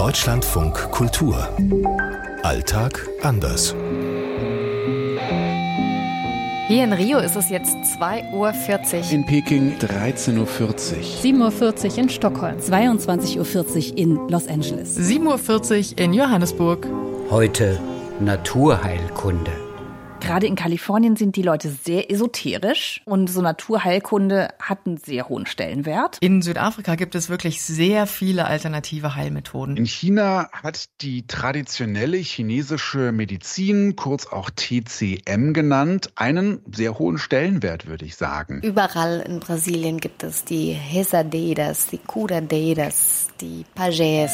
Deutschlandfunk Kultur. Alltag anders. Hier in Rio ist es jetzt 2.40 Uhr. In Peking 13.40 Uhr. 7.40 Uhr in Stockholm. 22.40 Uhr in Los Angeles. 7.40 Uhr in Johannesburg. Heute Naturheilkunde. Gerade in Kalifornien sind die Leute sehr esoterisch und so Naturheilkunde hat einen sehr hohen Stellenwert. In Südafrika gibt es wirklich sehr viele alternative Heilmethoden. In China hat die traditionelle chinesische Medizin, kurz auch TCM genannt, einen sehr hohen Stellenwert, würde ich sagen. Überall in Brasilien gibt es die Resadeiras, die Curadeiras, die Pajés,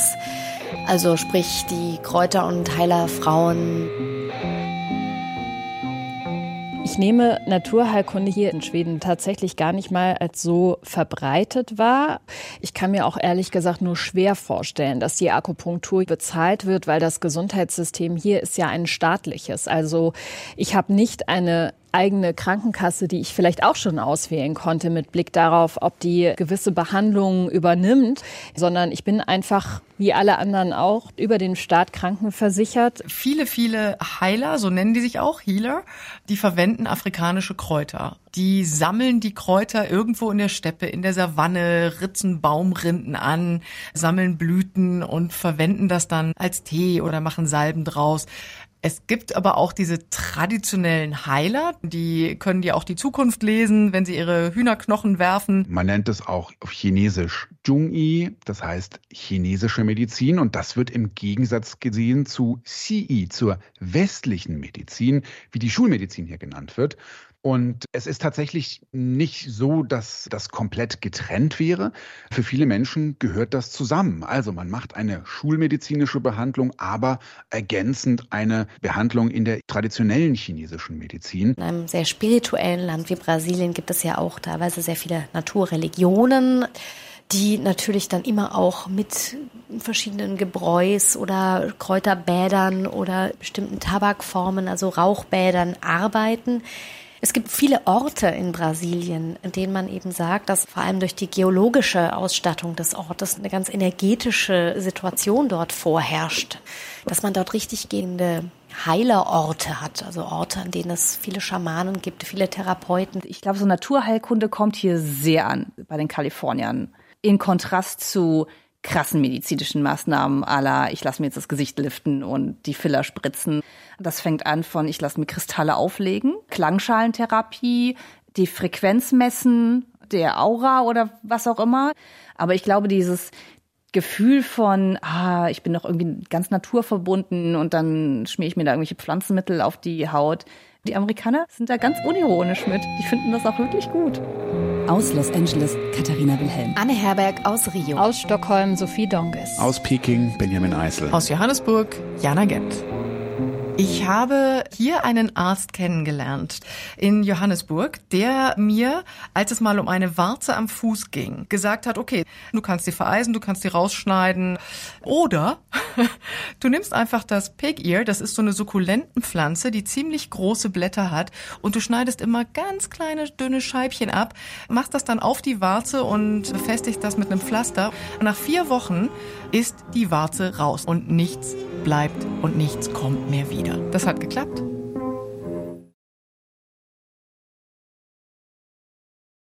also sprich die Kräuter- und Heilerfrauen. Ich nehme Naturheilkunde hier in Schweden tatsächlich gar nicht mal als so verbreitet wahr. Ich kann mir auch ehrlich gesagt nur schwer vorstellen, dass die Akupunktur bezahlt wird, weil das Gesundheitssystem hier ist ja ein staatliches. Also ich habe nicht eine eigene Krankenkasse, die ich vielleicht auch schon auswählen konnte mit Blick darauf, ob die gewisse Behandlungen übernimmt, sondern ich bin einfach wie alle anderen auch über den Staat krankenversichert. Viele, viele Heiler, so nennen die sich auch Healer, die verwenden afrikanische Kräuter. Die sammeln die Kräuter irgendwo in der Steppe, in der Savanne, ritzen Baumrinden an, sammeln Blüten und verwenden das dann als Tee oder machen Salben draus. Es gibt aber auch diese traditionellen Heiler, die können dir auch die Zukunft lesen, wenn sie ihre Hühnerknochen werfen. Man nennt es auch auf Chinesisch Zhongyi, das heißt chinesische Medizin. Und das wird im Gegensatz gesehen zu Xi, zur westlichen Medizin, wie die Schulmedizin hier genannt wird. Und es ist tatsächlich nicht so, dass das komplett getrennt wäre. Für viele Menschen gehört das zusammen. Also man macht eine schulmedizinische Behandlung, aber ergänzend eine Behandlung in der traditionellen chinesischen Medizin. In einem sehr spirituellen Land wie Brasilien gibt es ja auch teilweise sehr viele Naturreligionen die natürlich dann immer auch mit verschiedenen Gebräus oder Kräuterbädern oder bestimmten Tabakformen, also Rauchbädern arbeiten. Es gibt viele Orte in Brasilien, in denen man eben sagt, dass vor allem durch die geologische Ausstattung des Ortes eine ganz energetische Situation dort vorherrscht, dass man dort richtig gehende Heilerorte hat, also Orte, an denen es viele Schamanen gibt, viele Therapeuten. Ich glaube, so Naturheilkunde kommt hier sehr an bei den Kaliforniern. In Kontrast zu krassen medizinischen Maßnahmen aller, ich lasse mir jetzt das Gesicht liften und die Filler spritzen. Das fängt an von, ich lasse mir Kristalle auflegen, Klangschalentherapie, die Frequenz messen, der Aura oder was auch immer. Aber ich glaube, dieses Gefühl von, ah, ich bin doch irgendwie ganz naturverbunden und dann schmier ich mir da irgendwelche Pflanzenmittel auf die Haut. Die Amerikaner sind da ganz unironisch mit. Die finden das auch wirklich gut. Aus Los Angeles, Katharina Wilhelm. Anne Herberg aus Rio. Aus Stockholm, Sophie Donges. Aus Peking, Benjamin Eisel. Aus Johannesburg, Jana Gent. Ich habe hier einen Arzt kennengelernt in Johannesburg, der mir, als es mal um eine Warze am Fuß ging, gesagt hat, okay, du kannst die vereisen, du kannst die rausschneiden. Oder du nimmst einfach das Pig Ear, das ist so eine Sukkulentenpflanze, die ziemlich große Blätter hat und du schneidest immer ganz kleine dünne Scheibchen ab, machst das dann auf die Warze und befestigst das mit einem Pflaster. Nach vier Wochen ist die Warze raus und nichts bleibt und nichts kommt mehr wieder. Das hat geklappt.